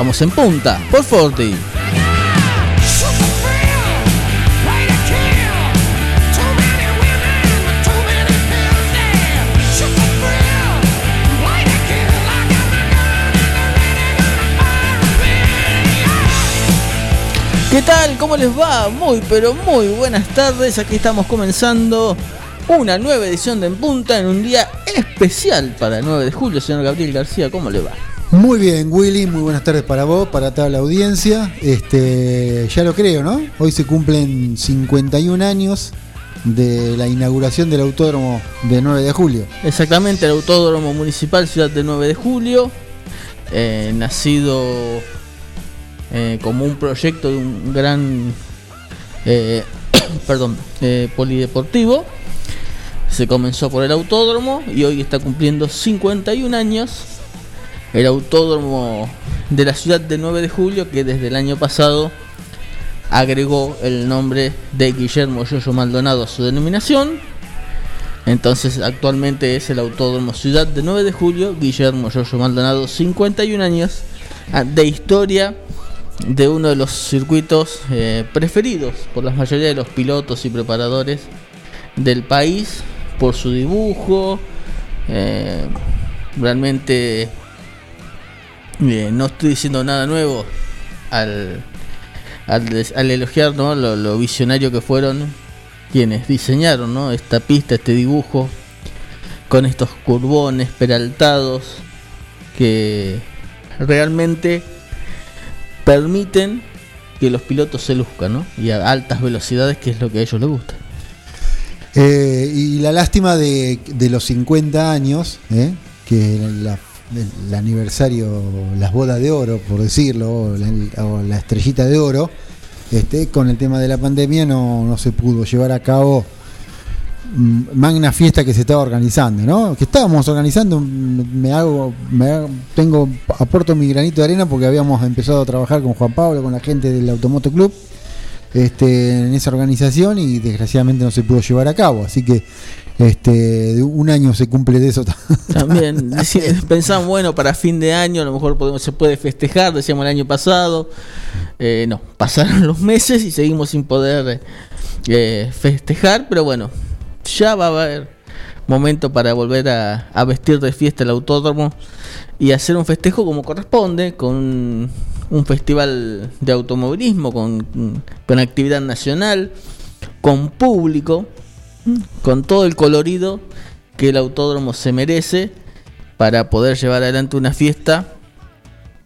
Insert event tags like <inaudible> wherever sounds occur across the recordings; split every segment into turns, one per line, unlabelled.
Arrancamos en punta por Forti. ¿Qué tal? ¿Cómo les va? Muy pero muy buenas tardes. Aquí estamos comenzando una nueva edición de En Punta en un día especial para el 9 de julio. Señor Gabriel García, ¿cómo le va?
Muy bien, Willy, muy buenas tardes para vos, para toda la audiencia. Este, ya lo creo, ¿no? Hoy se cumplen 51 años de la inauguración del autódromo de 9 de julio.
Exactamente, el autódromo municipal Ciudad de 9 de julio, eh, nacido eh, como un proyecto de un gran, eh, <coughs> perdón, polideportivo se comenzó por el autódromo y hoy está cumpliendo 51 años. El autódromo de la ciudad de 9 de julio que desde el año pasado agregó el nombre de Guillermo Yoyo Maldonado a su denominación. Entonces actualmente es el autódromo Ciudad de 9 de Julio, Guillermo Yoyo Maldonado, 51 años ah, de historia de uno de los circuitos eh, preferidos por la mayoría de los pilotos y preparadores del país por su dibujo. Eh, realmente eh, no estoy diciendo nada nuevo al, al, elogiar lo, visionario que fueron quienes diseñaron ¿no? esta pista, este dibujo, con estos curbones peraltados que realmente permiten que los pilotos se luzcan ¿no? y a altas velocidades, que es lo que a ellos les gusta.
Eh, y la lástima de, los 50 años, eh, que el aniversario, las bodas de oro, por decirlo, o la, estrellita de oro, este, con el tema de la pandemia no, no se pudo llevar a cabo mm, magna fiesta que se estaba organizando, ¿no? Que estábamos organizando, me hago, me tengo, aporto mi granito de arena porque habíamos empezado a trabajar con Juan Pablo, con la gente del Automoto Club este, en esa organización y desgraciadamente no se pudo llevar a cabo. Así que este, un año se cumple de eso <laughs>
también. <laughs> Pensamos, bueno, para fin de año a lo mejor podemos, se puede festejar, decíamos el año pasado. Eh, no, pasaron <laughs> los meses y seguimos sin poder eh, festejar, pero bueno, ya va a haber momento para volver a, a vestir de fiesta el autódromo y hacer un festejo como corresponde, con un festival de automovilismo con, con actividad nacional, con público, con todo el colorido que el autódromo se merece para poder llevar adelante una fiesta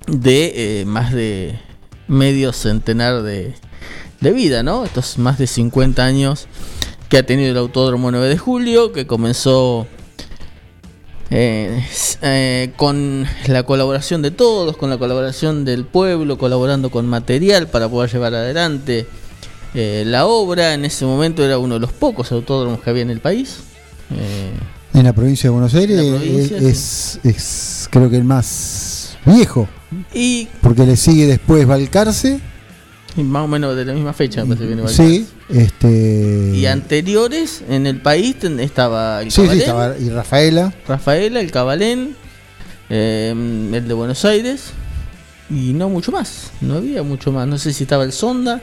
de eh, más de medio centenar de, de vida, ¿no? Estos más de 50 años que ha tenido el Autódromo 9 de Julio, que comenzó eh, eh, con la colaboración de todos, con la colaboración del pueblo, colaborando con material para poder llevar adelante eh, la obra. En ese momento era uno de los pocos autódromos que había en el país.
en la provincia de Buenos Aires es, es, creo que el más viejo. Y porque le sigue después Valcarce
más o menos de la misma fecha,
me parece Sí, este.
Y anteriores en el país estaba
el sí, sí, estaba y Rafaela.
Rafaela, el Cabalén, em, el de Buenos Aires. y no mucho más, no había mucho más, no sé si estaba el Sonda,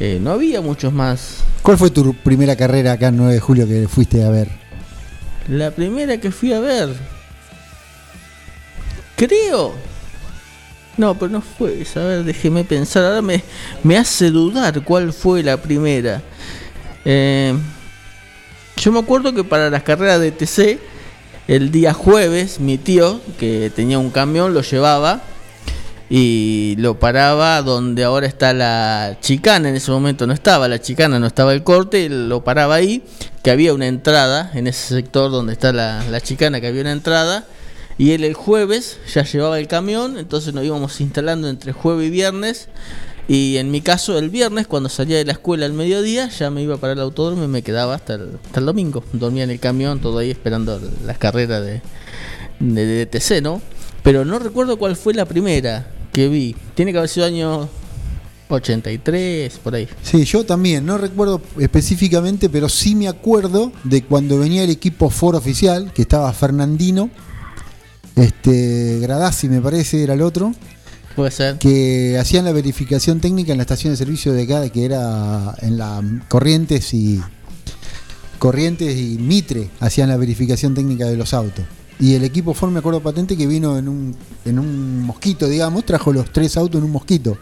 eh, no había muchos más.
¿Cuál fue tu primera carrera acá en 9 de julio que fuiste a ver?
La primera que fui a ver, creo. No, pero no fue esa. A ver, déjeme pensar. Ahora me, me hace dudar cuál fue la primera. Eh, yo me acuerdo que para las carreras de TC, el día jueves, mi tío, que tenía un camión, lo llevaba y lo paraba donde ahora está la chicana, en ese momento no estaba la chicana, no estaba el corte, lo paraba ahí, que había una entrada en ese sector donde está la, chicana, que había una entrada, y él el jueves ya llevaba el camión, entonces nos íbamos instalando entre jueves y viernes, y en mi caso el viernes, cuando salía de la escuela al mediodía, ya me iba para el autódromo y me quedaba hasta el, hasta domingo, dormía en el camión, todo ahí esperando las carreras de, de, de ¿no? Pero no recuerdo cuál fue la primera que vi. Tiene que haber sido año 83, por ahí.
Sí, yo también, no recuerdo específicamente, pero sí me acuerdo de cuando venía el equipo Ford oficial, que estaba Fernandino, este Gradassi me parece era el otro,
Puede ser.
que hacían la verificación técnica en la estación de servicio de acá, que era en la Corrientes y Corrientes y Mitre, hacían la verificación técnica de los autos. Y el equipo Ford, me acuerdo patente, que vino en un, en un mosquito, digamos, trajo los tres autos en un mosquito.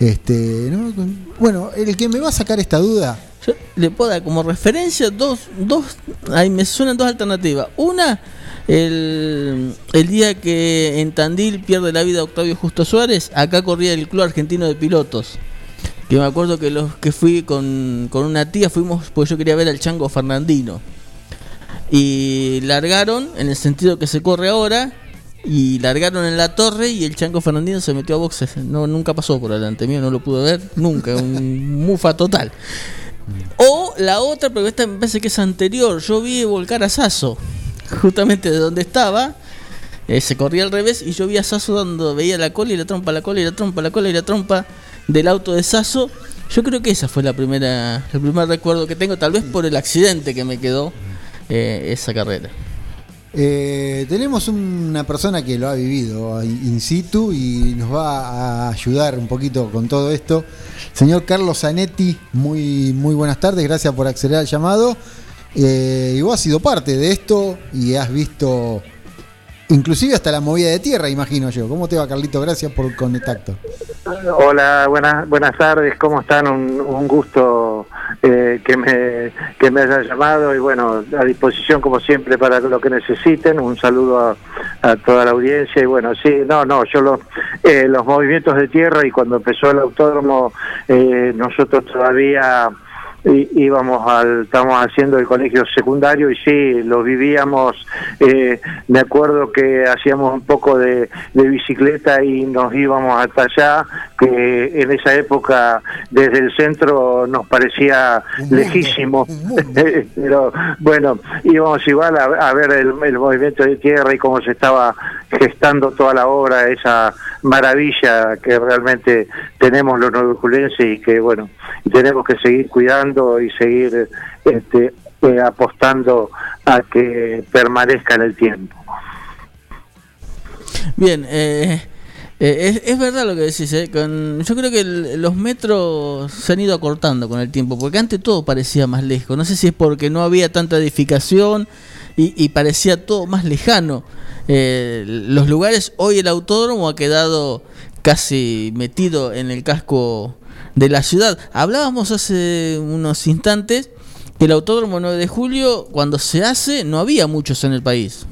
Este, ¿no? Bueno, el que me va a sacar esta duda,
Yo le puedo dar como referencia dos, dos, ahí me suenan dos alternativas. Una, el, el día que en Tandil pierde la vida Octavio Justo Suárez, acá corría el Club Argentino de Pilotos. Que me acuerdo que los que fui con, con una tía fuimos porque yo quería ver al Chango Fernandino. Y largaron en el sentido que se corre ahora. Y largaron en la torre y el Chango Fernandino se metió a boxes. No, nunca pasó por delante mío, no lo pude ver nunca. Un <laughs> mufa total. O la otra, pero esta me parece que es anterior. Yo vi volcar a Sasso, justamente de donde estaba. Eh, se corría al revés y yo vi a Sasso dando, veía la cola y la trompa, la cola y la trompa, la cola y la trompa del auto de Sasso. Yo creo que esa fue la primera, el primer recuerdo que tengo, tal vez por el accidente que me quedó eh, esa carrera.
Eh, tenemos una persona que lo ha vivido in situ y nos va a ayudar un poquito con todo esto. Señor Carlos Zanetti, muy, muy buenas tardes, gracias por acceder al llamado. Eh, y vos has sido parte de esto y has visto inclusive hasta la movida de tierra, imagino yo. ¿Cómo te va, Carlito? Gracias por contacto.
Hola, buenas buenas tardes, ¿cómo están? Un, un gusto eh, que me que me hayan llamado y bueno, a disposición como siempre para lo que necesiten. Un saludo a, a toda la audiencia y bueno, sí, no, no, yo los, eh, los movimientos de tierra y cuando empezó el autódromo, eh, nosotros todavía íbamos al, estábamos haciendo el colegio secundario y sí, lo vivíamos, eh, me acuerdo que hacíamos un poco de, de bicicleta y nos íbamos hasta allá, que en esa época desde el centro nos parecía lejísimo, <laughs> pero bueno, íbamos igual a, a ver el, el movimiento de tierra y cómo se estaba gestando toda la obra, esa maravilla que realmente tenemos los novejulenses y que bueno, tenemos que seguir cuidando y seguir este, eh, apostando a que permanezca en el tiempo.
Bien, eh, eh, es, es verdad lo que decís. eh, con- yo creo que el- los metros se han ido acortando con el tiempo, porque antes todo parecía más lejos. No sé si es porque no había tanta edificación y, y parecía todo más lejano. Eh, los lugares, hoy el autódromo ha quedado casi metido en el casco de la ciudad. Hablábamos hace unos instantes que el autódromo 9 de julio, cuando se hace, no había muchos en el país.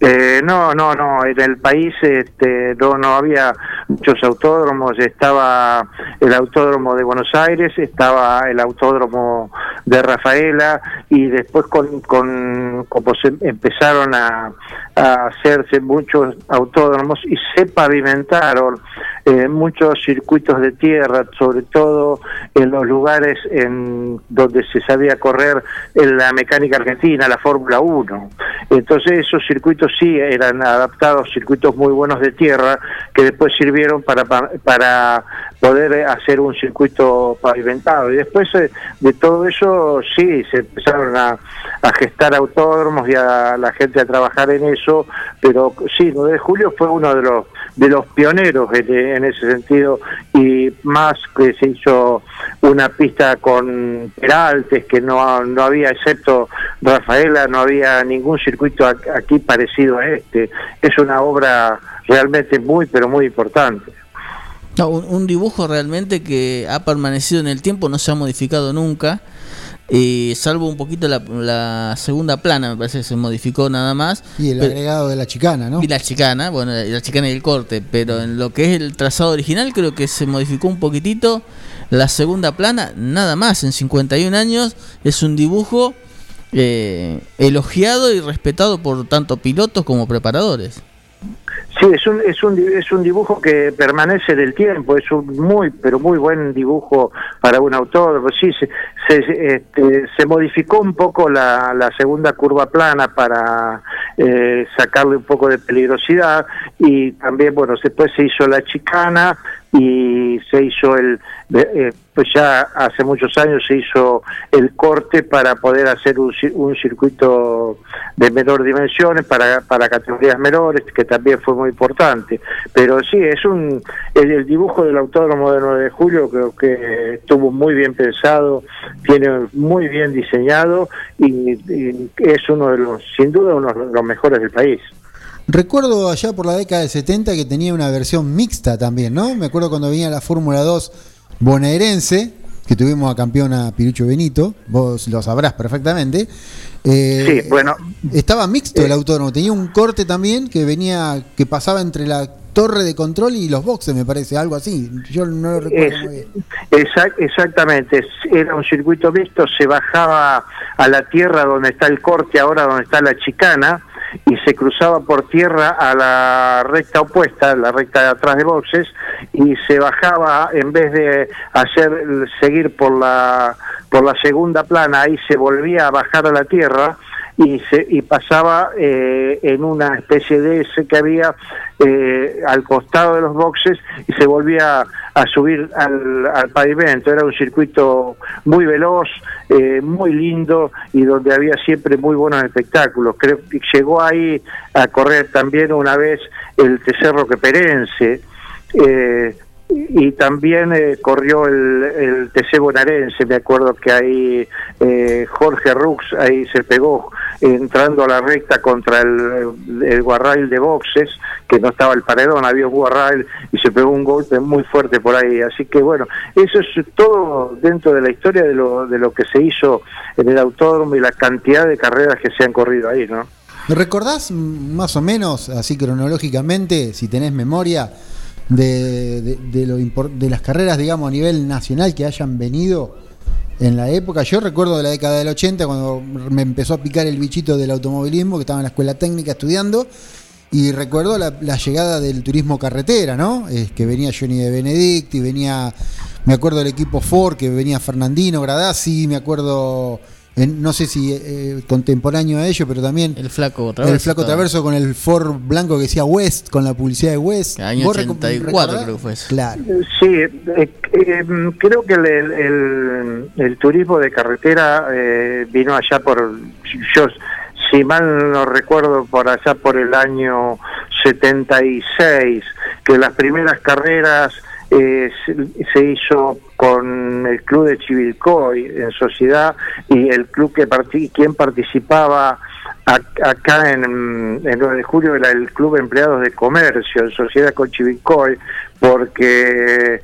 Eh, no, no, no, en el país este, no, no había muchos autódromos, estaba el autódromo de Buenos Aires, estaba el autódromo de Rafaela y después con, con como se empezaron a, a hacerse muchos autódromos y se pavimentaron eh, muchos circuitos de tierra, sobre todo en los lugares en donde se sabía correr en la mecánica argentina, la Fórmula 1. Entonces esos circuitos sí eran adaptados, circuitos muy buenos de tierra, que después sirvieron para, para poder hacer un circuito pavimentado. Y después eh, de todo eso, sí, se empezaron a, gestar autódromos y a la gente a trabajar en eso, pero sí, 9 de julio fue uno de los de los pioneros en, ese sentido y más que se hizo una pista con peraltes que no, no había excepto Rafaela no había ningún circuito aquí parecido a este es una obra realmente muy pero muy importante
un, dibujo realmente que ha permanecido en el tiempo, no se ha modificado nunca. y salvo un poquito la, segunda plana, me parece que se modificó nada más.
Y el agregado de la chicana, ¿no?
Y la chicana, bueno, la chicana y el corte, pero en lo que es el trazado original creo que se modificó un poquitito. La segunda plana, nada más, en 51 años es un dibujo eh, elogiado y respetado por tanto pilotos como preparadores.
Sí, es un, es un, es un dibujo que permanece del tiempo, es un muy, pero muy buen dibujo para un autor. Sí, se, se, este, se modificó un poco la, la, segunda curva plana para eh, sacarle un poco de peligrosidad y también, bueno, después se hizo la chicana y se hizo el, eh, pues ya hace muchos años se hizo el corte para poder hacer un, un circuito de menor dimensiones para, para categorías menores, que también fue muy importante. Pero sí, es un el, dibujo del Autódromo de 9 de Julio creo que estuvo muy bien pensado, tiene muy bien diseñado y, es uno de los, sin duda, uno de los mejores del país.
Recuerdo allá por la década del 70 que tenía una versión mixta también, ¿no? Me acuerdo cuando venía la Fórmula 2 bonaerense, que tuvimos a campeón a Pirucho Benito, vos lo sabrás perfectamente.
Eh, sí, bueno.
Estaba mixto el eh, autónomo, tenía un corte también que venía, que pasaba entre la torre de control y los boxes, me parece, algo así. Yo no lo recuerdo muy bien.
exactamente, era un circuito mixto, se bajaba a la tierra donde está el corte, ahora donde está la chicana y se cruzaba por tierra a la recta opuesta, la recta de atrás de boxes, y se bajaba en vez de hacer seguir por la por la segunda plana, ahí se volvía a bajar a la tierra y, se, y pasaba eh, en una especie de ese que había eh, al costado de los boxes y se volvía a subir al, pavimento. Era un circuito muy veloz, eh, muy lindo y donde había siempre muy buenos espectáculos. Creo que llegó ahí a correr también una vez el Tecerro Queperense. Eh, y también eh, corrió el, el TC Bonaerense, me acuerdo que ahí eh, Jorge Rux ahí se pegó entrando a la recta contra el, guarrail de boxes, que no estaba el paredón, había un guarrail y se pegó un golpe muy fuerte por ahí. Así que bueno, eso es todo dentro de la historia de lo, de lo que se hizo en el autódromo y la cantidad de carreras que se han corrido ahí, ¿no?
¿Recordás más o menos, así cronológicamente, si tenés memoria, de, de, de las carreras, digamos, a nivel nacional que hayan venido en la época. Yo recuerdo de la década del 80 cuando me empezó a picar el bichito del automovilismo, que estaba en la escuela técnica estudiando. Y recuerdo la, llegada del turismo carretera, ¿no? Es que venía Johnny de Benedict y venía, me acuerdo del equipo Ford, que venía Fernandino Gradasi, me acuerdo no sé si eh, contemporáneo a ello, pero también
el flaco traverso,
el flaco traverso con el Ford blanco que decía West, con la publicidad de West.
Año 84 creo que fue
Claro.
Sí, eh, eh, creo que el, el, turismo de carretera vino allá por, yo si mal no recuerdo, por allá por el año 76, que las primeras carreras eh, se, hizo con el club de Chivilcoy en sociedad y el club que quien participaba acá en, el 9 de julio era el Club Empleados de Comercio, en sociedad con Chivilcoy, porque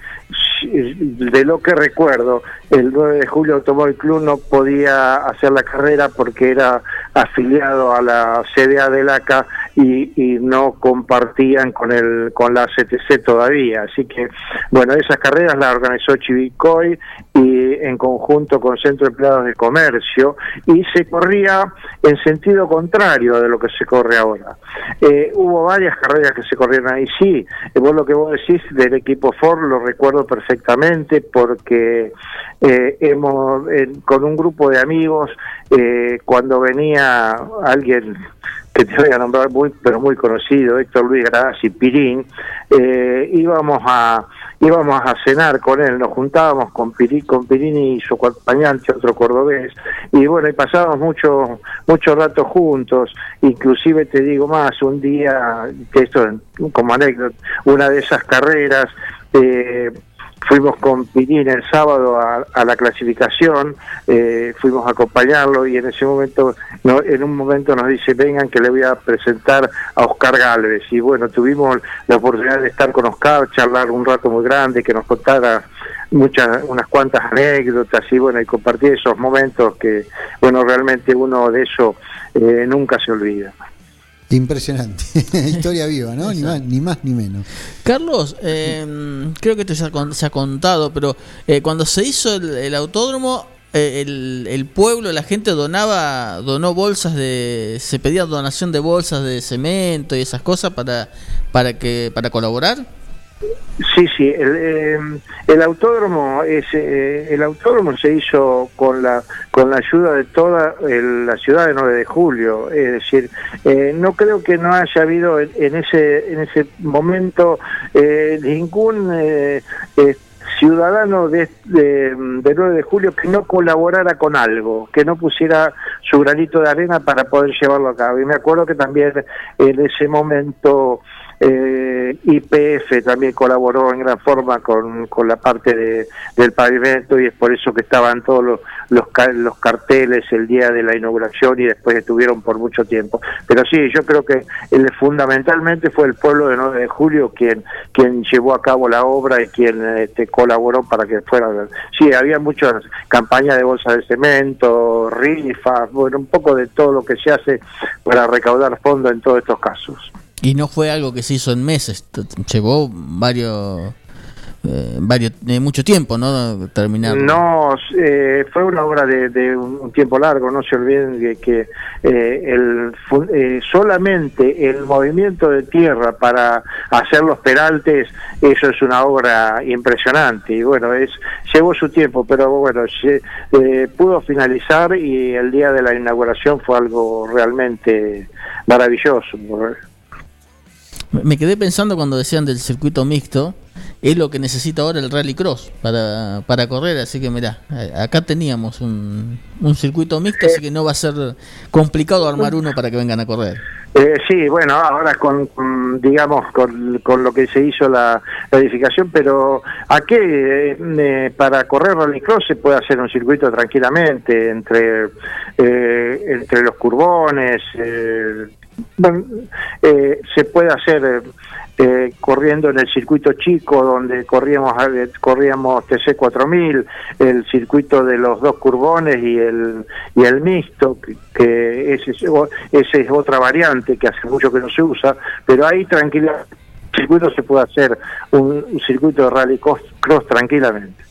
de lo que recuerdo, el 9 de julio Automóvil Club no podía hacer la carrera porque era afiliado a la CDA del ACA y, no compartían con el con la CTC todavía. Así que, bueno, esas carreras las organizó Chivicoy y en conjunto con Centro de Empleados de Comercio y se corría en sentido contrario de lo que se corre ahora. Eh, hubo varias carreras que se corrieron ahí, sí, eh, vos lo que vos decís del equipo Ford lo recuerdo perfectamente porque eh, hemos, con un grupo de amigos, cuando venía alguien que te voy a nombrar muy, pero muy conocido, Héctor Luis y Pirín, íbamos a íbamos a cenar con él, nos juntábamos con, con Pirini y su acompañante, otro cordobés, y bueno, y pasábamos mucho, mucho rato juntos, inclusive te digo más, un día, que esto como anécdota, una de esas carreras, eh, fuimos con Pirín el sábado a, la clasificación, eh, fuimos a acompañarlo y en ese momento, no, en un momento nos dice, vengan que le voy a presentar a Oscar Galvez. Y bueno, tuvimos la oportunidad de estar con Oscar, charlar un rato muy grande, que nos contara muchas, unas cuantas anécdotas y bueno, y compartir esos momentos que, bueno, realmente uno de eso eh, nunca se olvida.
Impresionante. <laughs> Historia viva, ¿no? Ni más, ni más ni menos.
Carlos, eh, creo que esto ya se ha contado, pero eh, cuando se hizo el, autódromo, eh, el, el, pueblo, la gente donaba, donó bolsas de, se pedía donación de bolsas de cemento y esas cosas para, para que, para colaborar.
Sí, sí, el, eh, el autódromo es, eh, el autódromo se hizo con la con la ayuda de toda la ciudad de 9 de julio, es decir, eh, no creo que no haya habido en, ese en ese momento ningún ciudadano de, de, 9 de julio que no colaborara con algo, que no pusiera su granito de arena para poder llevarlo a cabo. Y me acuerdo que también en ese momento eh, IPF también colaboró en gran forma con, con la parte de, del pavimento y es por eso que estaban todos los, los, los, carteles el día de la inauguración y después estuvieron por mucho tiempo. Pero sí, yo creo que el, fundamentalmente fue el pueblo de 9 de julio quien, quien llevó a cabo la obra y quien este, colaboró para que fuera. Sí, había muchas campañas de bolsa de cemento, rifas, bueno, un poco de todo lo que se hace para recaudar fondos en todos estos casos.
Y no fue algo que se hizo en meses, llevó varios eh, varios de mucho tiempo, ¿no? Terminar.
No, eh, fue una obra de, un tiempo largo, no se olviden de que eh, el, solamente el movimiento de tierra para hacer los peraltes, eso es una obra impresionante y bueno, es llevó su tiempo, pero bueno, pudo finalizar y el día de la inauguración fue algo realmente maravilloso.
Me quedé pensando cuando decían del circuito mixto, es lo que necesita ahora el rallycross para, para correr, así que mira acá teníamos un, un circuito mixto, así que no va a ser complicado armar uno para que vengan a correr.
Eh, sí, bueno, ahora con, digamos, con, con, lo que se hizo la, edificación, pero aquí eh, eh, para correr rallycross se puede hacer un circuito tranquilamente entre, eh, entre los curbones, eh, bueno, eh, se puede hacer eh, eh, corriendo en el circuito chico donde corríamos corríamos TC 4000 el circuito de los dos curbones y el y el mixto que, ese, es otra variante que hace mucho que no se usa pero ahí tranquilamente circuito se puede hacer un, circuito de rally cross tranquilamente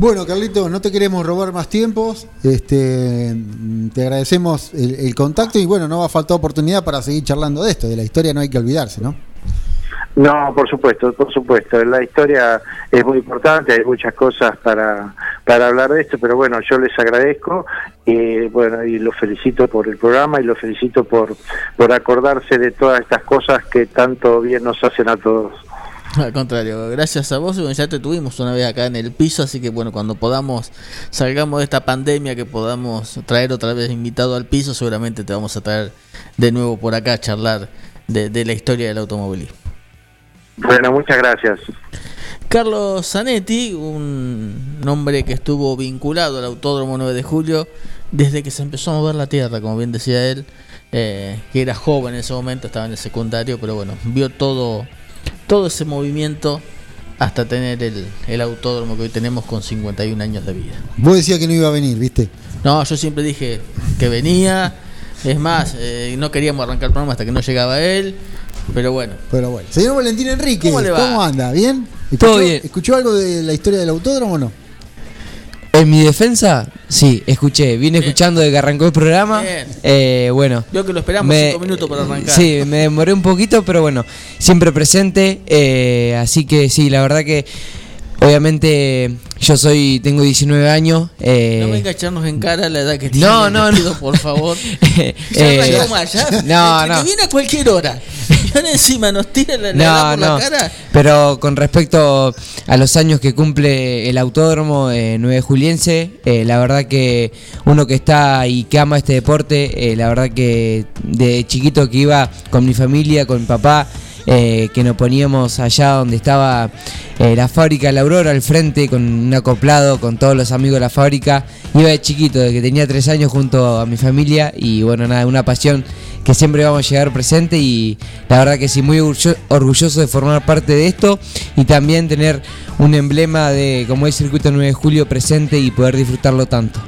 bueno, Carlito, no te queremos robar más tiempos. Este, te agradecemos el, contacto y bueno, no va a faltar oportunidad para seguir charlando de esto. De la historia no hay que olvidarse, ¿no?
No, por supuesto, por supuesto. La historia es muy importante, hay muchas cosas para, para hablar de esto, pero bueno, yo les agradezco y bueno, y los felicito por el programa y los felicito por, por acordarse de todas estas cosas que tanto bien nos hacen a todos. <laughs>
Al contrario, gracias a vos, ya te tuvimos una vez acá en el piso, así que bueno, cuando podamos, salgamos de esta pandemia, que podamos traer otra vez invitado al piso, seguramente te vamos a traer de nuevo por acá a charlar de, la historia del automovilismo.
Bueno, muchas gracias.
Carlos Zanetti, un hombre que estuvo vinculado al Autódromo 9 de Julio desde que se empezó a mover la tierra, como bien decía él, eh, que era joven en ese momento, estaba en el secundario, pero bueno, vio todo todo ese movimiento hasta tener el, el autódromo que hoy tenemos con 51 años de vida.
Vos decías que no iba a venir, ¿viste?
No, yo siempre dije que venía, Es más, eh, no queríamos arrancar el programa hasta que no llegaba él. Pero bueno.
Pero bueno. Señor Valentín Enrique,
¿Cómo le va?
¿cómo anda? ¿Bien?
Todo
¿Escuchó-
bien.
¿Escuchó algo de la historia del autódromo o no?
En mi defensa, sí, escuché. Vine
Bien.
escuchando de que arrancó el programa. Eh, bueno.
Vio que lo esperamos
me-
cinco minutos para arrancar.
Sí, me demoré un poquito, pero bueno, siempre presente. eh, así que sí, la verdad que obviamente yo soy, tengo 19 años. eh,
No venga a echarnos en cara la edad que tiene.
No, no, no.
por favor. <laughs>
eh,
Ya ya.
no,
Entre
no.
Que viene a cualquier hora. Encima nos tira la, la edad
No,
por
no.
la cara.
Pero con respecto a los años que cumple el autódromo eh, 9 Juliense, eh, la verdad que uno que está y que ama este deporte, eh, la verdad que de chiquito que iba con mi familia, con mi papá, eh, que nos poníamos allá donde estaba eh, la fábrica la Aurora al frente con un acoplado con todos los amigos de la fábrica. Iba de chiquito, de que tenía tres años junto a mi familia y bueno, nada, una pasión que siempre vamos a llegar presente y la verdad que sí, muy orgullo- orgulloso de formar parte de esto y también tener un emblema de como es Circuito 9 de Julio presente y poder disfrutarlo tanto.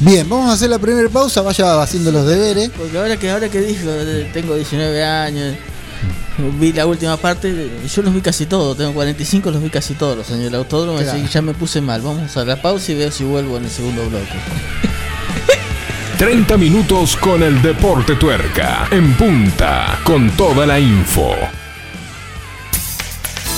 Bien, vamos a hacer la primera pausa, vaya haciendo los deberes.
Porque ahora que ahora que dijo, tengo 19 años, vi la última parte, yo los vi casi todos, tengo 45, los vi casi todos los años del autódromo,
Claro.
así que ya me puse mal. Vamos a la pausa y veo si vuelvo en el segundo bloque. <laughs>
30 minutos con el deporte tuerca. En punta, con toda la info.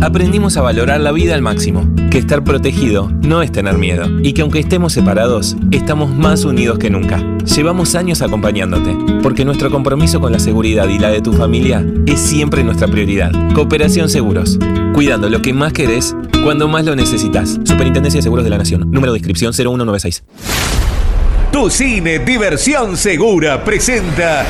Aprendimos a valorar la vida al máximo, que estar protegido no es tener miedo y que aunque estemos separados, estamos más unidos que nunca. Llevamos años acompañándote, porque nuestro compromiso con la seguridad y la de tu familia es siempre nuestra prioridad. Cooperación Seguros, cuidando lo que más querés cuando más lo necesitas. Superintendencia de Seguros de la Nación, número de inscripción 0196.
Tu cine Diversión Segura presenta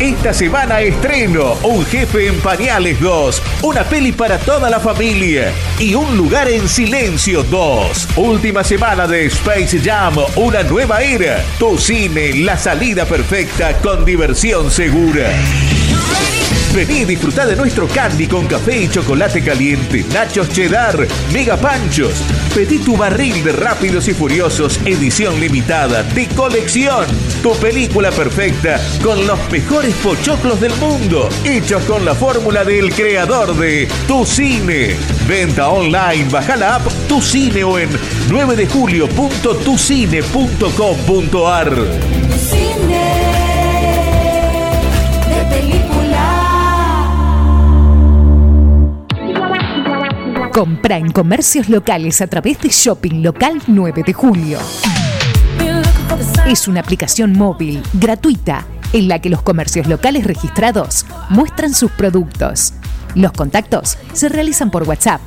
esta semana estreno Un jefe en pañales 2, una peli para toda la familia y Un lugar en silencio 2. Última semana de Space Jam, una nueva era. Tu cine, la salida perfecta con diversión segura. Vení y disfrutá de nuestro candy con café y chocolate caliente, nachos cheddar, mega panchos. Pedí tu barril de Rápidos y Furiosos, edición limitada, de colección. Tu película perfecta con los mejores pochoclos del mundo, hechos con la fórmula del creador de Tu Cine. Venta online, baja la app Tu Cine o en 9 de julio.tucine.com.ar.
de
Compra en comercios locales a través de Shopping Local 9 de Julio. Es una aplicación móvil gratuita en la que los comercios locales registrados muestran sus productos. Los contactos se realizan por WhatsApp.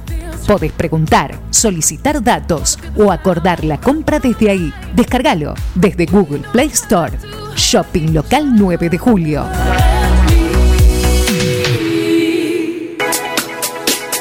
Podés preguntar, solicitar datos o acordar la compra desde ahí. Descárgalo desde Google Play Store. Shopping Local 9 de Julio.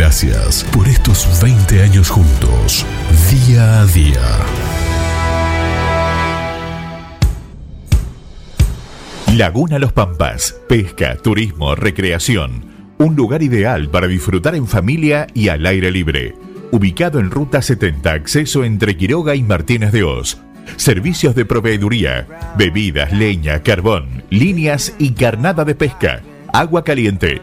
Gracias por estos 20 años juntos, día a día.
Laguna Los Pampas, pesca, turismo, recreación. Un lugar ideal para disfrutar en familia y al aire libre. Ubicado en Ruta 70, acceso entre Quiroga y Martínez de Oz. Servicios de proveeduría, bebidas, leña, carbón, líneas y carnada de pesca. Agua caliente,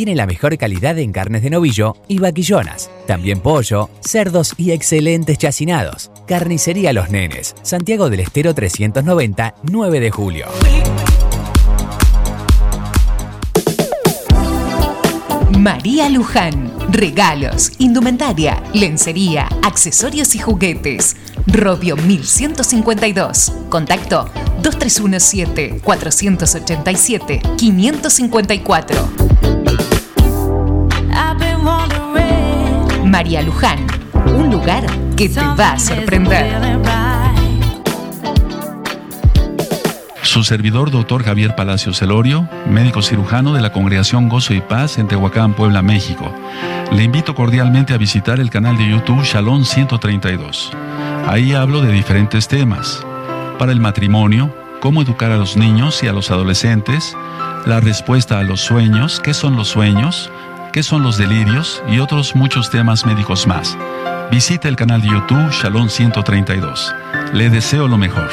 Tiene la mejor calidad en carnes de novillo y vaquillonas. También pollo, cerdos y excelentes chacinados. Carnicería Los Nenes, Santiago del Estero 390, 9 de julio.
María Luján. Regalos, indumentaria, lencería, accesorios y juguetes. Robio 1152. Contacto 2317-487-554. María Luján. Un lugar que te va a sorprender.
Su servidor, doctor Javier Palacio Celorio, médico cirujano de la Congregación Gozo y Paz en Tehuacán, Puebla, México. Le invito cordialmente a visitar el canal de YouTube Shalom 132. Ahí hablo de diferentes temas. Para el matrimonio, cómo educar a los niños y a los adolescentes, la respuesta a los sueños, qué son los sueños, qué son los delirios y otros muchos temas médicos más. Visita el canal de YouTube Shalom 132. Le deseo lo mejor.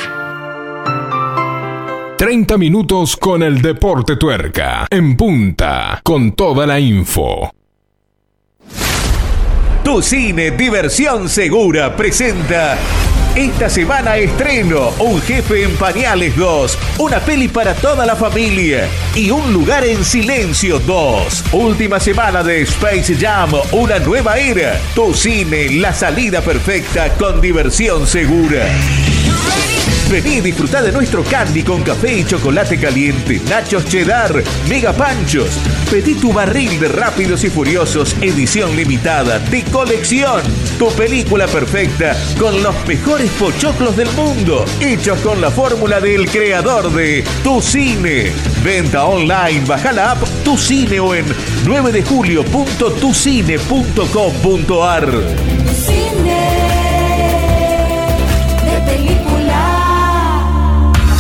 30 minutos con el Deporte Tuerca. En punta, con toda la info.
Tu cine Diversión Segura presenta esta semana estreno Un jefe en pañales 2, una peli para toda la familia y Un lugar en silencio 2. Última semana de Space Jam, una nueva era. Tu cine, la salida perfecta con diversión segura. Vení y disfrutá de nuestro candy con café y chocolate caliente, nachos cheddar, mega panchos. Pedí tu barril de Rápidos y Furiosos, edición limitada, de colección. Tu película perfecta con los mejores pochoclos del mundo, hechos con la fórmula del creador de Tu Cine. Venta online, baja la app Tu Cine o en 9 de julio.tucine.com.ar.
de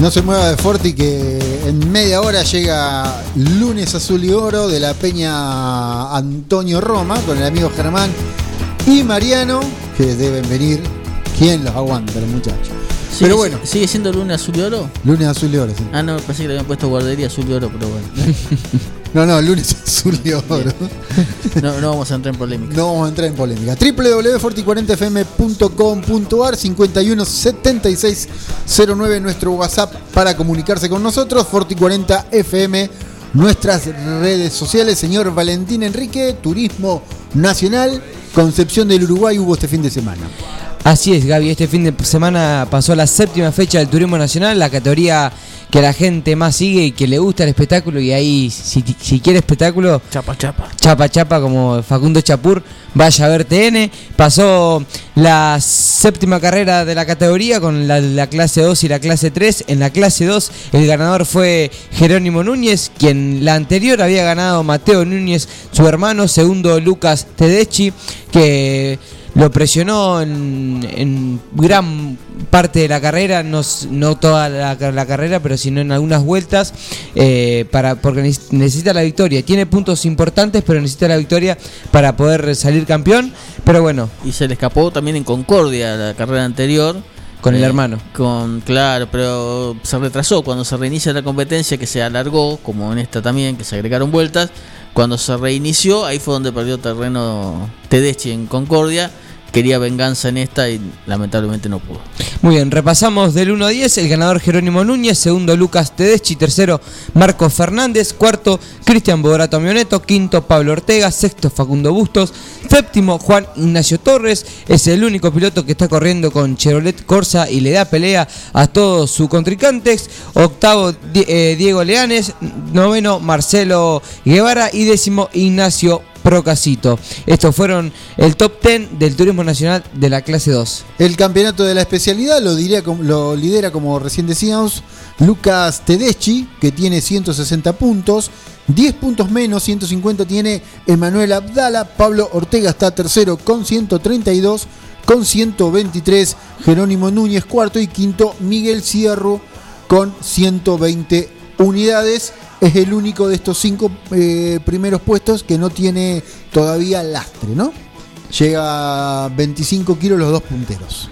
No se mueva de Forti que en media hora llega lunes azul y oro de la Peña Antonio Roma con el amigo Germán y Mariano que deben venir. ¿Quién los aguanta, los muchachos?
¿Sigue-
Pero bueno,
¿Sigue siendo lunes azul y oro?
lunes azul y oro. sí.
Ah, no, pensé que le habían puesto guardería azul y oro, pero bueno. <laughs>
No, no, lunes azul y oro.
No, no vamos a entrar en polémica.
No vamos a entrar en polémica. www.forti40fm.com.ar 51 76 09 nuestro WhatsApp para comunicarse con nosotros. Forti40fm nuestras redes sociales. Señor Valentín Enrique, Turismo Nacional, Concepción del Uruguay hubo este fin de semana.
Así es, Gaby. Este fin de semana pasó la séptima fecha del Turismo Nacional, la categoría que la gente más sigue y que le gusta el espectáculo. Y ahí, si, si quiere espectáculo,
Chapa, chapa.
chapa chapa como Facundo Chapur, vaya a ver TN. Pasó la séptima carrera de la categoría con la, la clase 2 y la clase 3. En la clase 2 el ganador fue Jerónimo Núñez, quien la anterior había ganado Mateo Núñez, su hermano. Segundo Lucas Tedeschi, que lo presionó en, en gran parte de la carrera, no, no toda la, la carrera, pero sino en algunas vueltas, eh, para, porque neces- necesita la victoria. Tiene puntos importantes, pero necesita la victoria para poder salir campeón. Pero bueno,
Y se le escapó también en Concordia la carrera anterior.
con el
Eh,
hermano.
Con, claro, pero se retrasó. Cuando se reinicia la competencia, que se alargó, como en esta también, que se agregaron vueltas. Cuando se reinició, ahí fue donde perdió terreno Tedeschi en Concordia. Quería venganza en esta y lamentablemente no pudo.
Muy bien, repasamos del 1 a 10, el ganador Jerónimo Núñez, segundo Lucas Tedeschi, tercero Marco Fernández, cuarto Cristian Bodorato Mioneto, quinto Pablo Ortega, sexto Facundo Bustos, séptimo Juan Ignacio Torres, es el único piloto que está corriendo con Chevrolet Corsa y le da pelea a todos sus contrincantes, octavo eh, Diego Leanes, noveno Marcelo Guevara y décimo Ignacio Procasito. Estos fueron el top 10 del turismo nacional de la clase 2.
El campeonato de la especialidad lo, diría lo lidera, como recién decíamos, Lucas Tedeschi, que tiene 160 puntos. 10 puntos menos, 150 tiene Emanuel Abdala. Pablo Ortega está tercero con 132. Con 123, Jerónimo Núñez cuarto y quinto, Miguel Cierro con 120 unidades. Es el único de estos cinco eh, primeros puestos que no tiene todavía lastre, ¿no? Llega a 25 kilos los dos punteros.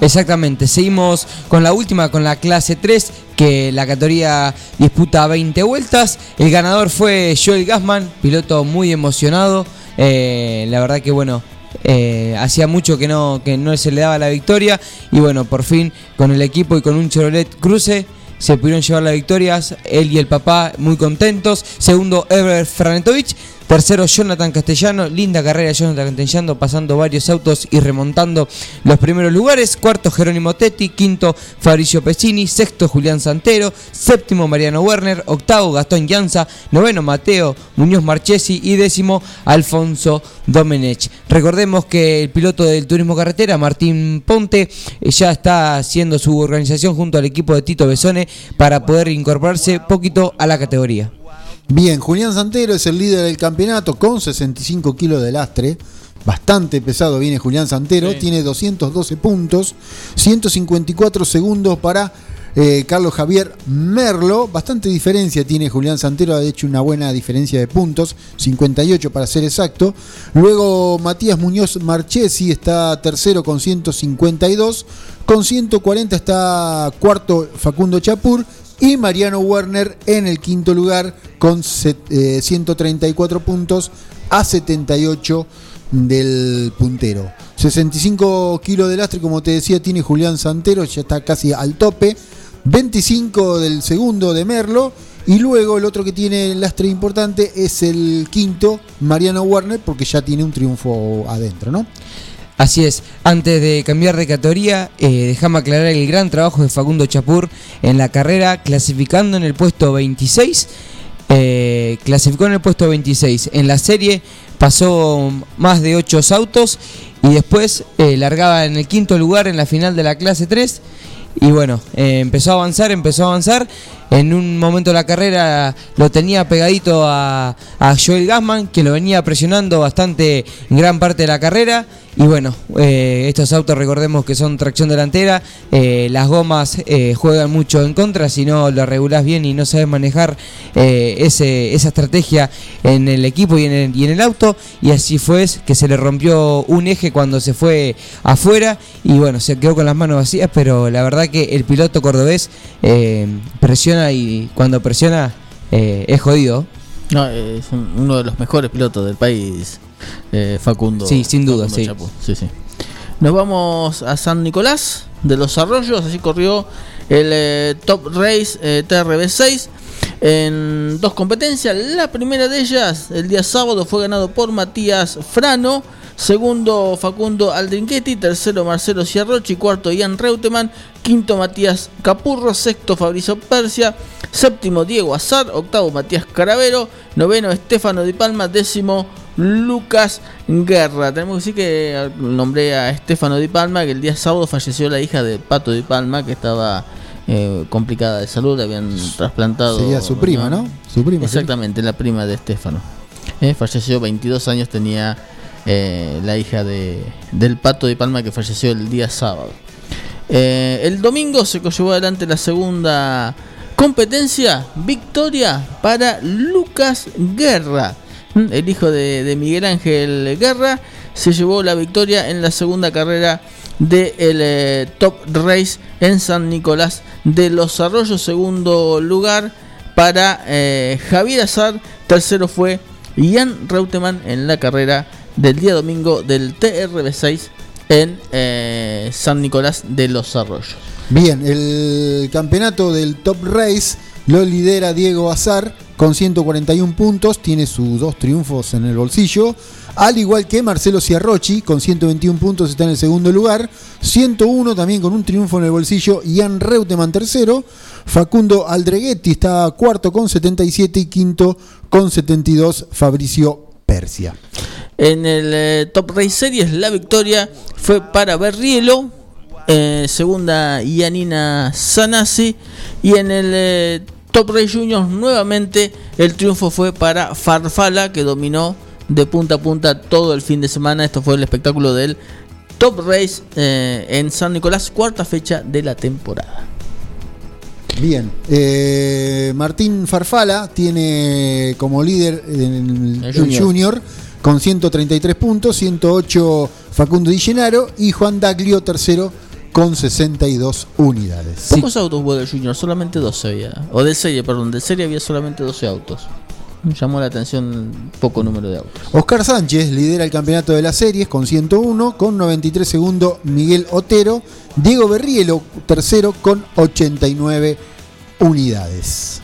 Exactamente, seguimos con la última, con la clase 3, que la categoría disputa 20 vueltas. El ganador fue Joel Gassman, piloto muy emocionado. Eh, la verdad que bueno, eh, hacía mucho que no, que no se le daba la victoria. Y bueno, por fin con el equipo y con un Chevrolet Cruze se pudieron llevar las victorias. Él y el papá muy contentos. Segundo, Ever Franetovich. Tercero, Jonathan Castellano. Linda carrera Jonathan Castellano, pasando varios autos y remontando los primeros lugares. Cuarto, Jerónimo Tetti. Quinto, Fabricio Pesini. Sexto, Julián Santero. Séptimo, Mariano Werner. Octavo, Gastón Llanza. Noveno, Mateo Muñoz Marchesi. Y décimo, Alfonso Domenech. Recordemos que el piloto del turismo carretera, Martín Ponte, eh, ya está haciendo su organización junto al equipo de Tito Besone para poder incorporarse poquito a la categoría.
Bien, Julián Santero es el líder del campeonato con 65 kilos de lastre. Bastante pesado viene Julián Santero. Tiene 212 puntos. 154 segundos para eh, Carlos Javier Merlo. Bastante diferencia tiene Julián Santero. Ha hecho una buena diferencia de puntos. 58 para ser exacto. Luego Matías Muñoz Marchesi está tercero con 152. Con 140 está cuarto Facundo Chapur. Y Mariano Werner en el quinto lugar con set- eh, 134 puntos a 78 del puntero. 65 kilos de lastre, como te decía, tiene Julián Santero, ya está casi al tope. 25 del segundo de Merlo. Y luego el otro que tiene lastre importante es el quinto, Mariano Werner, porque ya tiene un triunfo adentro, ¿no?
Así es, antes de cambiar de categoría, eh, déjame aclarar el gran trabajo de Facundo Chapur en la carrera, clasificando en el puesto 26. eh, clasificó en el puesto 26. En la serie pasó más de 8 autos y después eh, largaba en el quinto lugar en la final de la clase 3. Y bueno, eh, empezó a avanzar, empezó a avanzar. En un momento de la carrera lo tenía pegadito a, Joel Gassman, que lo venía presionando bastante en gran parte de la carrera. Y bueno, eh, estos autos recordemos que son tracción delantera. eh, las gomas eh, juegan mucho en contra si no lo regulás bien y no sabes manejar eh, ese, esa estrategia en el equipo y en el, y en el auto. Y así fue que se le rompió un eje cuando se fue afuera. Y bueno, se quedó con las manos vacías. Pero la verdad que el piloto cordobés eh, presiona y cuando presiona es jodido.
No, es un- uno de los mejores pilotos del país, eh, Facundo.
Sí, sin duda, sí.
Sí, sí. Nos vamos a San Nicolás de los Arroyos, así corrió el eh, Top Race eh, TRB6 en dos competencias. La primera de ellas, el día sábado, fue ganado por Matías Frano. Segundo, Facundo Aldrinchetti. Tercero, Marcelo Ciarrochi. Cuarto, Ian Reutemann. Quinto, Matías Capurro. Sexto, Fabrizio Persia. Séptimo, Diego Azar. Octavo, Matías Caravero. Noveno, Estefano Di Palma. Décimo, Lucas Guerra. Tenemos que decir que nombré a Estefano Di Palma, que el día sábado falleció la hija de Pato Di Palma, que estaba eh, complicada de salud, le habían trasplantado.
Sería su prima, ¿no? Su prima.
Exactamente, la prima de Estefano. Eh, falleció, 22 años tenía eh, la hija de, del Pato de Palma que falleció el día sábado. Eh, el domingo se llevó adelante la segunda competencia, victoria para Lucas Guerra. El hijo de, de Miguel Ángel Guerra se llevó la victoria en la segunda carrera del eh, Top Race en San Nicolás de los Arroyos. Segundo lugar para eh, Javier Azar. Tercero fue Ian Reutemann en la carrera del día domingo del TRB6 en eh, San Nicolás de los Arroyos.
Bien, el campeonato del Top Race lo lidera Diego Azar con 141 puntos, tiene sus dos triunfos en el bolsillo, al igual que Marcelo Ciarrochi con 121 puntos está en el segundo lugar, 101 también con un triunfo en el bolsillo, Ian Reutemann tercero, Facundo Aldreghetti está cuarto con 77 y quinto con 72 Fabricio Persia.
En el eh, Top Race Series la victoria fue para Berrielo, eh, segunda Yanina Sanasi. Y en el eh, Top Race Juniors nuevamente el triunfo fue para Farfala que dominó de punta a punta todo el fin de semana. Esto fue el espectáculo del Top Race eh, en San Nicolás, cuarta fecha de la temporada.
Bien, eh, Martín Farfala tiene como líder en el,
El
junior.
junior.
con 133 puntos, 108 Facundo Di Gennaro y Juan Daglio tercero con 62 unidades.
Pocos autos hubo del Junior, solamente 12 había. O del serie, perdón, del serie había solamente 12 autos. Llamó la atención poco número de autos.
Oscar Sánchez lidera el campeonato de las series con 101, con 93 segundo Miguel Otero, Diego Berrielo tercero con 89 unidades.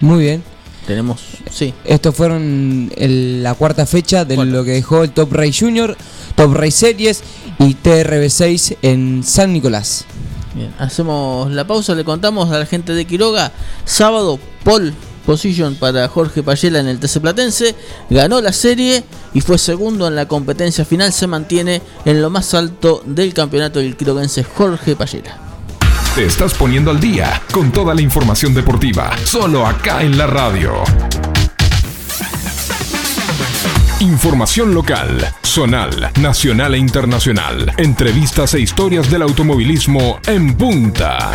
Muy bien.
Tenemos, sí.
Estos fueron el- la cuarta fecha de lo que dejó el Top Race Junior, Top Race Series y TRB6 en San Nicolás.
Bien, hacemos la pausa, le contamos a la gente de Quiroga, sábado pole position para Jorge Payela en el TC Platense, ganó la serie y fue segundo en la competencia final, se mantiene en lo más alto del campeonato del quiroguense Jorge Payela.
Te estás poniendo al día con toda la información deportiva, solo acá en la radio. Información local, zonal, nacional e internacional. Entrevistas e historias del automovilismo en punta.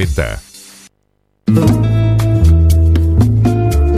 Preta.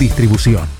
Distribución.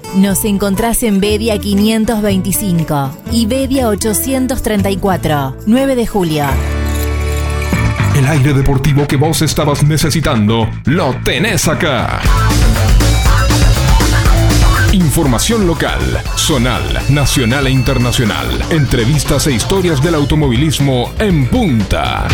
Nos encontrás en Bedia 525 y Bedia 834, 9 de julio.
El aire deportivo que vos estabas necesitando, lo tenés acá. Información local, zonal, nacional e internacional. Entrevistas e historias del automovilismo en punta.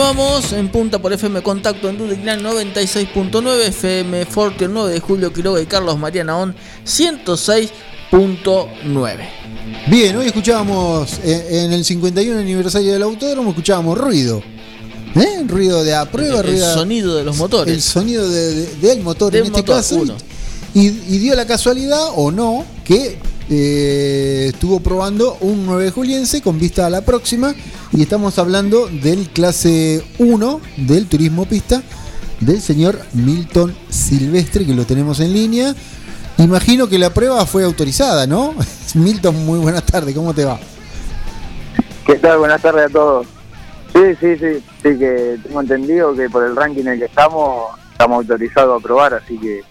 Continuamos en punta por FM Contacto en Dudignan 96.9 FM Forte 9 de Julio Quiroga y Carlos María Naón 106.9.
Bien, hoy escuchábamos eh, en el 51 aniversario del autódromo, escuchábamos ruido. ¿Eh? Ruido de a prueba,
El
ruido-
sonido de los motores.
El sonido de- de- del motor
Del
en este caso.
uno.
Y, y dio la casualidad, o no, que eh, estuvo probando un 9 juliense con vista a la próxima. Y estamos hablando del clase 1 del turismo pista del señor Milton Silvestre, que lo tenemos en línea. Imagino que la prueba fue autorizada, ¿no? <laughs> Milton, muy buenas tardes, ¿cómo te va?
¿Qué tal? Buenas tardes a todos. Sí, sí, sí, sí que tengo entendido que por el ranking en el que estamos, estamos autorizados a probar, así que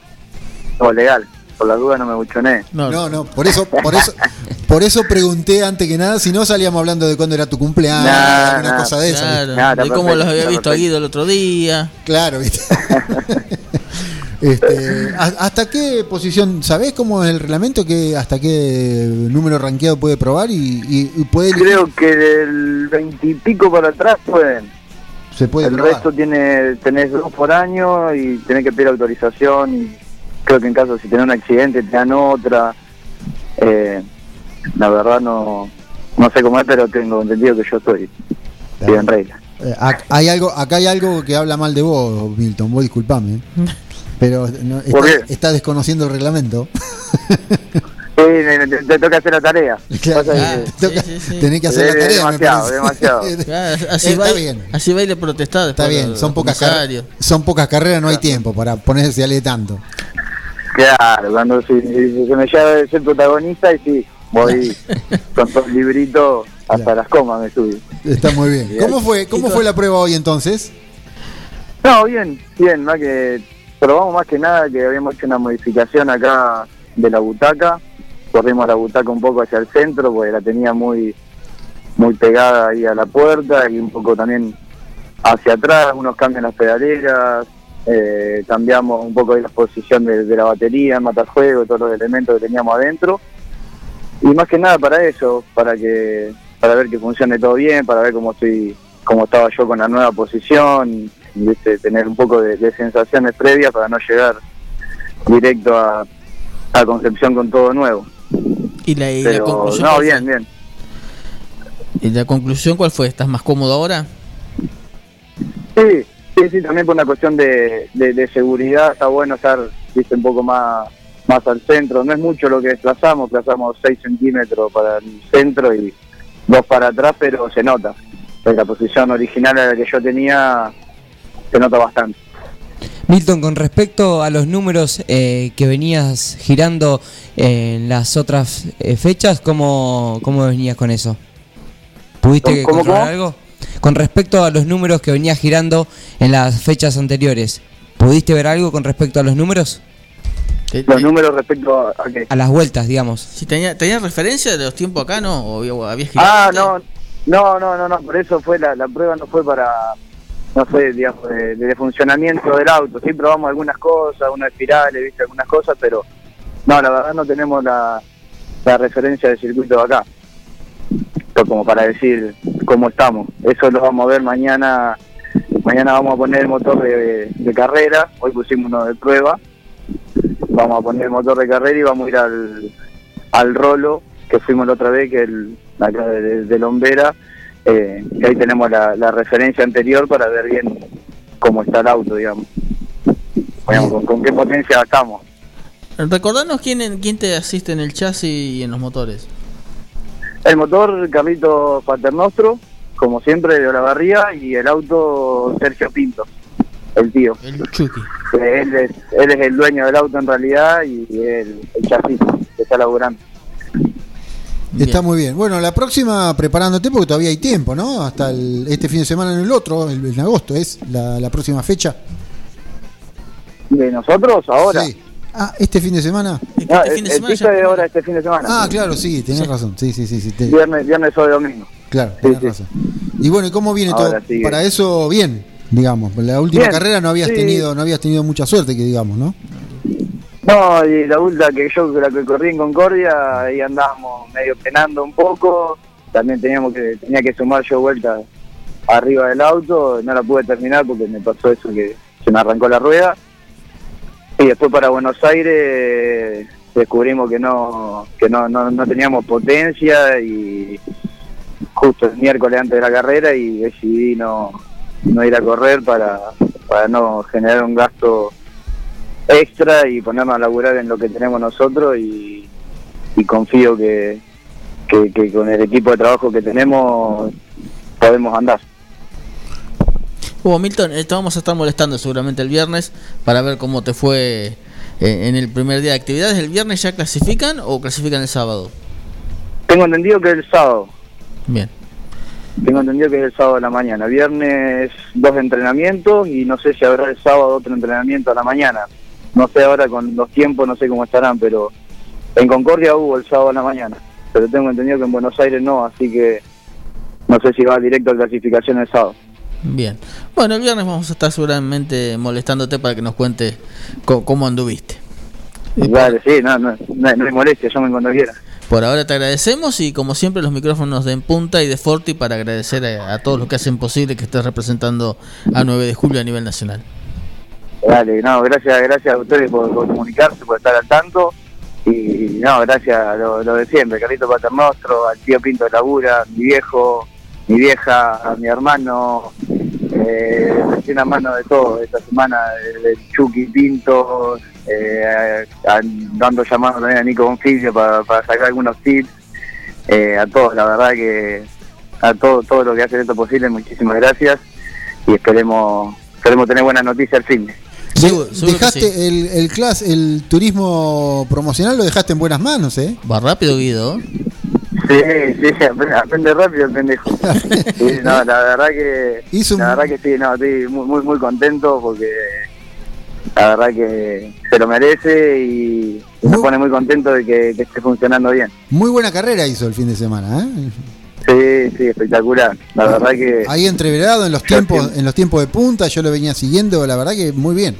todo legal. Por la duda no me buchoné.
No, no, por eso, por eso, <laughs> por eso pregunté antes que nada, si no salíamos hablando de cuándo era tu cumpleaños,
Nah,
alguna
nah,
cosa de eso.
Claro, de cómo los había visto a Guido el otro día.
Claro, ¿viste? <laughs> Este, ¿a- ¿Hasta qué posición, sabés cómo es el reglamento? Que ¿Hasta qué número rankeado puede probar? Y, y- y puede
Creo que del veintipico para atrás pueden.
se puede
el
probar.
resto tiene tenés dos por año y tenés que pedir autorización y creo que en caso si tenés un accidente te dan otra. Eh, la verdad no no sé cómo es, pero tengo entendido que yo estoy, estoy en regla.
Eh, hay algo, acá hay algo que habla mal de vos, Milton, vos disculpame. <laughs> Pero no,
¿Por
está, desconociendo el reglamento. <laughs>
Sí, te, toca hacer la tarea. <laughs>
Claro,
Pasa que-
te toca- tenés que hacer la tarea.
demasiado, demasiado.
Claro, así,
Está
va,
bien.
así va y le protestá
Está bien, son pocas, carreras son pocas carreras, no hay tiempo para ponerse a leer tanto.
Claro, cuando si, si se me llega de ser protagonista y sí, voy <laughs> con todo el librito hasta las comas me subí.
Está muy bien. ¿Cómo fue, cómo fue la prueba hoy entonces?
No, bien, bien, ¿no? Que probamos más que nada que habíamos hecho una modificación acá de la butaca corrimos la butaca un poco hacia el centro, porque la tenía muy muy pegada ahí a la puerta y un poco también hacia atrás, unos cambian las pedaleras, eh, cambiamos un poco de la posición de, de la batería, matafuego, todos los elementos que teníamos adentro. Y más que nada para eso, para que para ver que funcione todo bien, para ver cómo estoy cómo estaba yo con la nueva posición, ¿viste? tener un poco de, de sensaciones previas para no llegar directo a, a Concepción con todo nuevo.
Y la, y la
Pero,
conclusión.
no, bien, bien.
¿Y la conclusión cuál fue? ¿Estás más cómodo ahora?
Sí, sí, sí, también por una cuestión de, de, de seguridad está bueno estar viste, un poco más más al centro. No es mucho lo que desplazamos, desplazamos 6 centímetros para el centro y dos para atrás, pero se nota. La posición original a la que yo tenía se nota bastante.
Milton, con respecto a los números eh, que venías girando en las otras eh, fechas, ¿cómo, ¿cómo venías con eso? ¿Pudiste
¿Cómo, cómo,
controlar
cómo?
algo? Con respecto a los números que venías girando en las fechas anteriores, ¿pudiste ver algo con respecto a los números?
Los números respecto a, a qué?
A las vueltas, digamos.
Si tenía, ¿Tenías referencia de los tiempos acá, no? ¿O había- habías
Ah, no, no, no, no, no, por eso fue la, la prueba, no fue para, no fue, digamos, de, de funcionamiento del auto. Sí probamos algunas cosas, unas espirales, viste, algunas cosas, pero no, la verdad no tenemos la, la referencia del circuito de acá. Esto como para decir cómo estamos. Eso lo vamos a ver mañana. Mañana vamos a poner el motor de, de carrera. Hoy pusimos uno de prueba. Vamos a poner el motor de carrera y vamos a ir al, al rolo que fuimos la otra vez, que el acá de, de- de Lombera. Eh, que ahí tenemos la, la referencia anterior para ver bien cómo está el auto, digamos. Digamos, con, con qué potencia estamos.
Recordanos quién, en- quién te asiste en el chasis y en los motores.
El motor, Carlito Paternostro, como siempre, de Olavarría, y el auto, Sergio Pinto, el tío.
El Chucky.
Él es, él es el dueño del auto en realidad y el, el chasis que está laburando.
Está muy bien. Bueno, la próxima preparándote porque todavía hay tiempo, ¿no? Hasta el- este fin de semana en el otro, el, en agosto es la, la próxima fecha.
¿De nosotros ahora?
Sí. Ah, este fin de semana.
No, el, el pista de ahora este fin de semana.
Ah, claro, sí, tenés razón. Sí, sí, sí, sí. te-
Viernes, viernes o domingo.
claro, tenés razón. Y bueno, ¿y cómo viene
Ahora
todo?
sigue.
Para eso bien, digamos. La última
Bien,
carrera no habías
sí.
tenido no habías tenido mucha suerte, que digamos, ¿no?
No, y la última que yo, la que corrí en Concordia, ahí andábamos medio penando un poco. También teníamos que tenía que sumar yo vueltas arriba del auto. No la pude terminar porque me pasó eso que se me arrancó la rueda. Y después para Buenos Aires descubrimos que no que no, no, no teníamos potencia y justo el miércoles antes de la carrera y decidí no, no ir a correr para, para no generar un gasto extra y ponernos a laburar en lo que tenemos nosotros y, y confío que, que, que con el equipo de trabajo que tenemos podemos andar.
Hugo Milton, eh, te vamos a estar molestando seguramente el viernes para ver cómo te fue eh, en el primer día de actividades. ¿El viernes ya clasifican o clasifican el sábado?
Tengo entendido que el sábado.
Bien.
Tengo entendido que es el sábado de la mañana. Viernes dos entrenamientos y no sé si habrá el sábado otro entrenamiento a la mañana. No sé ahora con los tiempos, no sé cómo estarán, pero en Concordia hubo el sábado a la mañana. Pero tengo entendido que en Buenos Aires no, así que no sé si va directo a clasificación el sábado.
Bien. Bueno, el viernes vamos a estar seguramente molestándote para que nos cuentes cómo anduviste.
Dale, sí, no, no, no, no hay molestia, llamen cuando quieran.
Por ahora te agradecemos y como siempre los micrófonos de En Punta y de Forti para agradecer a, todos los que hacen posible que estés representando a 9 de julio a nivel nacional.
Dale, no, gracias, gracias a ustedes por, comunicarse, por estar al tanto. Y no, gracias a lo, lo de siempre, Carlito Paternostro, al tío Pinto de Labura, mi viejo, mi vieja, a mi hermano, eh, recién a mano de todo, esta semana de Chucky Pinto, eh, a- dando llamados también a Nico Bonfilio para, para sacar algunos tips, eh, a todos, la verdad que a todo, todo lo que hacen esto posible, muchísimas gracias y esperemos, esperemos tener buenas noticias al fin.
De- dejaste el, el class, el turismo promocional lo dejaste en buenas manos, ¿eh?
Va rápido, Guido.
Sí, sí, aprende, aprende rápido el pendejo. <laughs> Sí, no, la verdad que la verdad que sí, no, estoy muy muy, muy contento porque la verdad que se lo merece y, y me pone muy contento de que, que esté funcionando bien.
Muy buena carrera hizo el fin de semana, ¿eh?
Sí, sí, espectacular. La verdad que
Ahí entreverado en los tiempos, en los tiempos de punta, yo lo venía siguiendo, la verdad que muy bien.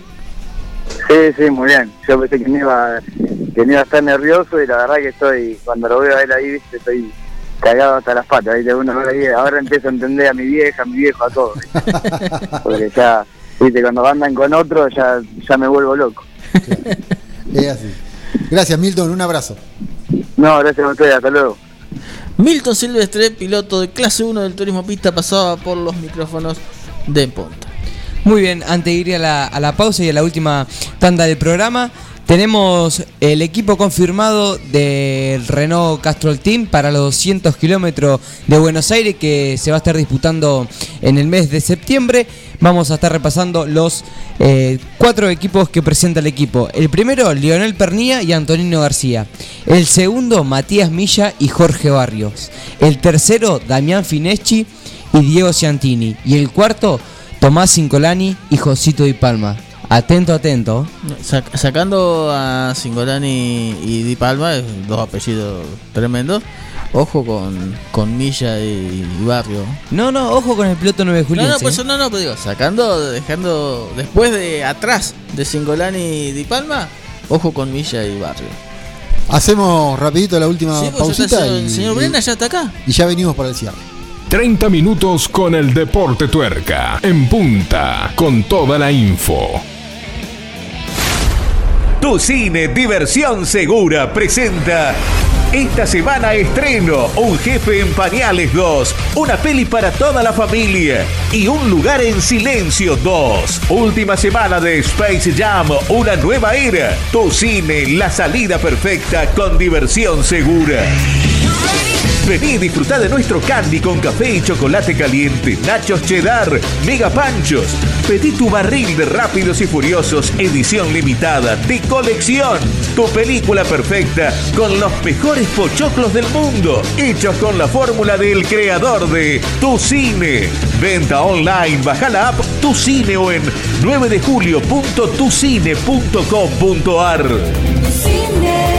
sí, sí, muy bien. Yo pensé que me iba, que me iba a estar nervioso y la verdad que estoy, cuando lo veo a él ahí, viste, estoy cagado hasta las patas. ¿viste? Uno ahí, ahora empiezo a entender a mi vieja, a mi viejo, a todos. <laughs> Porque ya, viste, cuando andan con otro ya, ya me vuelvo loco.
Es así. Gracias, Milton, un abrazo.
No, gracias a ustedes, hasta luego.
Milton Silvestre, piloto de clase 1 del turismo pista, pasaba por los micrófonos de Ponta.
Muy bien, antes de ir a la, a la pausa y a la última tanda del programa, tenemos el equipo confirmado del Renault Castrol Team para los 200 kilómetros de Buenos Aires que se va a estar disputando en el mes de septiembre. Vamos a estar repasando los eh, cuatro equipos que presenta el equipo. El primero, Lionel Pernía y Antonino García. El segundo, Matías Milla y Jorge Barrios. El tercero, Damián Fineschi y Diego Ciantini. Y el cuarto, Tomás Cincolani y Josito Di Palma. Atento, atento.
Sac- sacando a Singolani y Di Palma, dos apellidos tremendos. Ojo con, con Milla y, y Barrio.
No, no, ojo con el piloto 9
No,
Julián.
no, pues no, no, pero digo, sacando, dejando, después de atrás de Singolani y Di Palma, ojo con Milla y Barrio.
Hacemos rapidito la última
Sí, pues está
pausita
el
y,
señor Brena ya está acá.
y ya venimos para el cierre.
30 minutos con el deporte tuerca. En punta, con toda la info.
Tu cine Diversión Segura presenta esta semana estreno Un jefe en pañales 2, una peli para toda la familia y Un lugar en silencio 2. Última semana de Space Jam, una nueva era. Tu cine, la salida perfecta con diversión segura. Vení y disfrutá de nuestro candy con café y chocolate caliente, nachos cheddar, mega panchos. Pedí tu barril de Rápidos y Furiosos, edición limitada, de colección. Tu película perfecta con los mejores pochoclos del mundo, hechos con la fórmula del creador de Tu Cine. Venta online, baja la app Tu Cine o en 9 de julio.tucine.com.ar.
Cine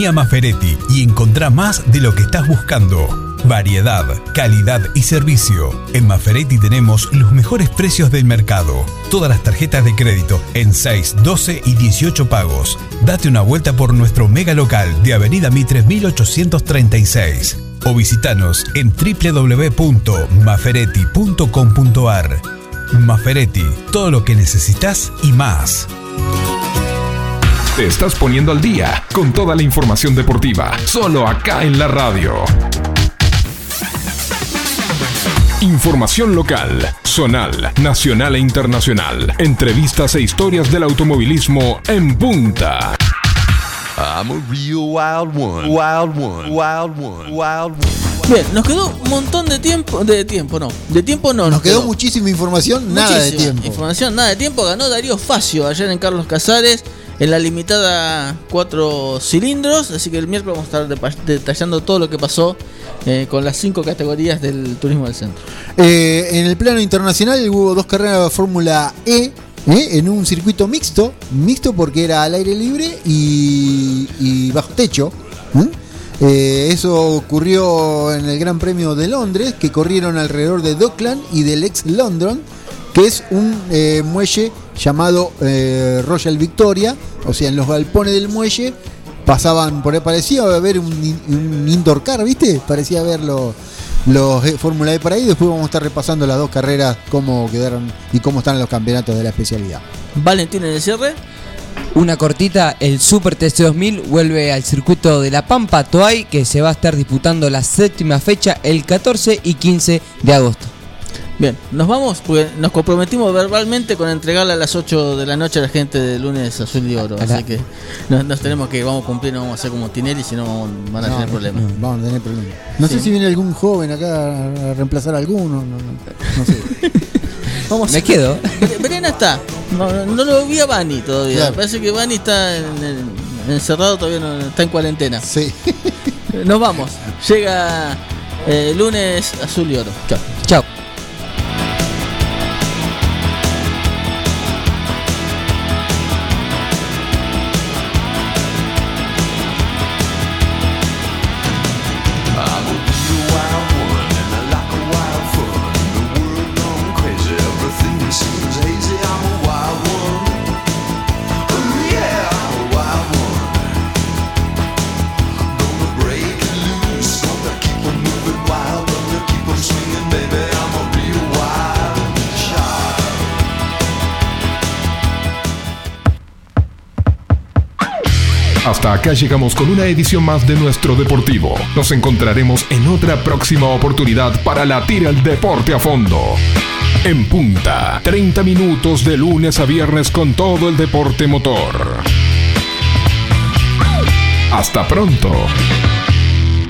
Vení a Maferetti y encontrá más de lo que estás buscando. Variedad, calidad y servicio. En Maferetti tenemos los mejores precios del mercado. Todas las tarjetas de crédito en 6, 12 y 18 pagos. Date una vuelta por nuestro mega local de Avenida Mitre 1836 o visitanos en www.maferetti.com.ar. Maferetti, todo lo que necesitas y más.
Te estás poniendo al día con toda la información deportiva, solo acá en la radio. Información local, zonal, nacional e internacional. Entrevistas e historias del automovilismo en punta.
I'm a real wild one. Wild one. Wild one. Wild one.
Bien, nos quedó un montón de tiempo. De tiempo, no. De tiempo no.
Nos quedó muchísima información, nada de tiempo.
Información, nada de tiempo. Ganó Darío Facio ayer en Carlos Casares en la limitada cuatro cilindros. Así que el miércoles vamos a estar detallando todo lo que pasó eh, con las cinco categorías del turismo del centro.
Eh, en el plano internacional hubo dos carreras de Fórmula E. ¿eh? En un circuito mixto, mixto porque era al aire libre y, y bajo techo. eso ocurrió en el Gran Premio de Londres, que corrieron alrededor de Dockland y del ex London, que es un muelle llamado eh, Royal Victoria, o sea, en los galpones del muelle pasaban por ahí, parecía haber un, un indoor car, ¿viste? Parecía haber los, los eh, Fórmula E por ahí, después vamos a estar repasando las dos carreras, cómo quedaron y cómo están los campeonatos de la especialidad.
Valentín en el cierre.
Una cortita, el Super TC2000 vuelve al circuito de La Pampa, Toay, que se va a estar disputando la séptima fecha el 14 y 15 de agosto.
Bien, nos vamos porque nos comprometimos verbalmente con entregarle a las 8 de la noche a la gente de lunes azul y oro. Así que nos, nos tenemos que, vamos a cumplir, no vamos a hacer como Tinelli, si no van a
No,
tener problemas.
no, vamos a tener problemas. No sé si viene algún joven acá a reemplazar a alguno, no, no, no sé. <laughs>
Vamos
Me quedo. <laughs>
Brena está. No, lo vi a Bani todavía.
Claro.
Parece que Bani está en el- encerrado, todavía no está en cuarentena.
Sí. <laughs>
Nos vamos. Llega eh, lunes azul y oro. Chao.
Chao.
Hasta acá llegamos con una edición más de nuestro Deportivo. Nos encontraremos en otra próxima oportunidad para latir el deporte a fondo. En punta, 30 minutos de lunes a viernes con todo el deporte motor. Hasta pronto.